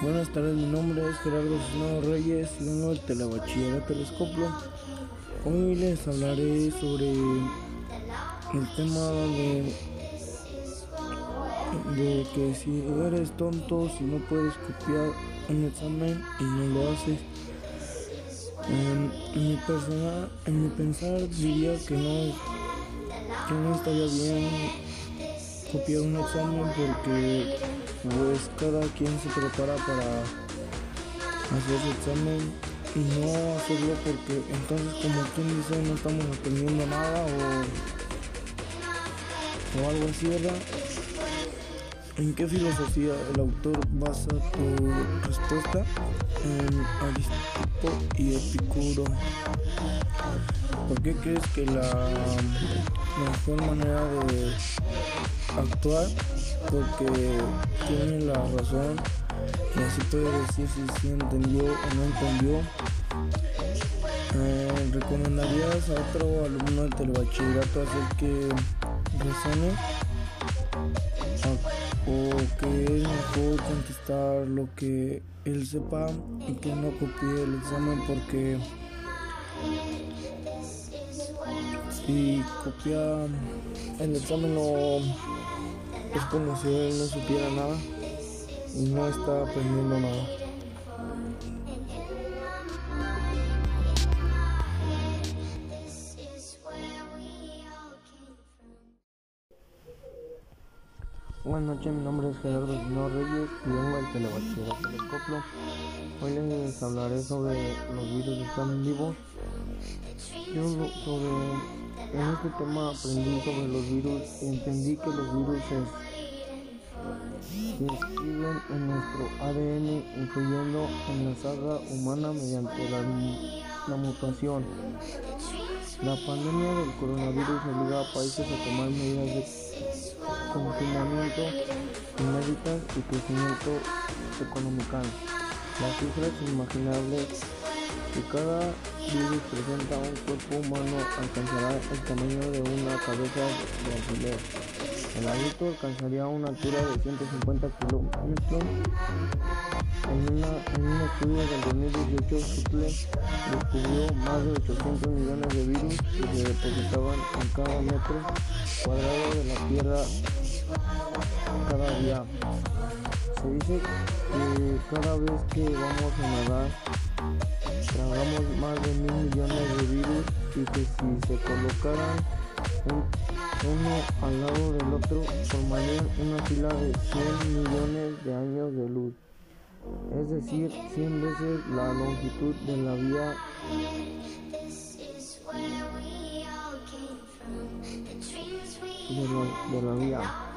Buenas tardes, mi nombre es Gerardo Cisneros Reyes vengo del Telebachillerato Telescopio. Hoy les hablaré sobre el tema de, de que si eres tonto, si no puedes copiar un examen y no lo haces. En, mi persona, en mi pensar diría que no, que no estaría bien copiar un examen porque pues cada quien se prepara para hacer su examen y no hacerlo porque entonces como quien dice no estamos aprendiendo nada o, o algo así, ¿verdad? ¿En qué filosofía el autor basa tu respuesta? En Aristóteles y Epicuro. ¿Por qué crees que la mejor manera de actuar porque tiene la razón y así puede decir si, entendió o no entendió. Eh, ¿Recomendarías a otro alumno del telebachillerato hacer que razone? ¿O que es mejor contestar lo que él sepa y que no copie el examen porque si copia el examen no es como si él no supiera nada y no está aprendiendo nada. Buenas noches, mi nombre es Gerardo Gino Reyes y vengo del Telebachillerato Telescopio. Hoy les hablaré sobre los virus que están vivos. Yo sobre en este tema aprendí sobre los virus y entendí que los virus se, inscriben en nuestro ADN influyendo en la saga humana mediante la, mutación. La pandemia del coronavirus obliga a países a tomar medidas de confinamiento inéditas y crecimiento económico. Las cifras inimaginables si cada virus presenta un cuerpo humano, alcanzará el tamaño de una cabeza de alfiler. El adulto alcanzaría una altura de 150 kilómetros. En, un estudio del 2018, Suple descubrió más de 800 millones de virus que se depositaban en cada metro cuadrado de la Tierra cada día. Se dice que cada vez que vamos a nadar, tragamos más de mil millones de virus y que si se colocaran uno al lado del otro formarían una fila de 100 millones de años de luz, es decir, 100 veces la longitud de la vía de la, vía.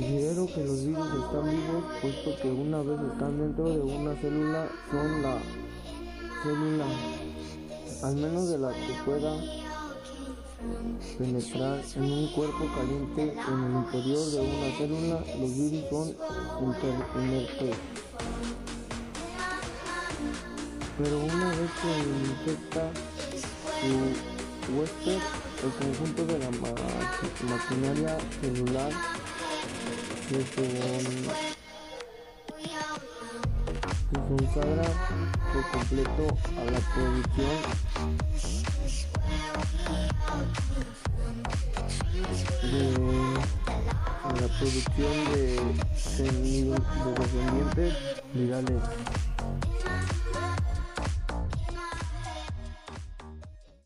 Considero que los virus están vivos puesto que una vez están dentro de una célula son la célula, al menos de la que pueda penetrar en un cuerpo caliente en el interior de una célula, los virus son inertes. Pero una vez que infecta su huésped, el conjunto de la maquinaria celular se, se consagra por completo a la producción de a la producción de, de, de descendientes virales.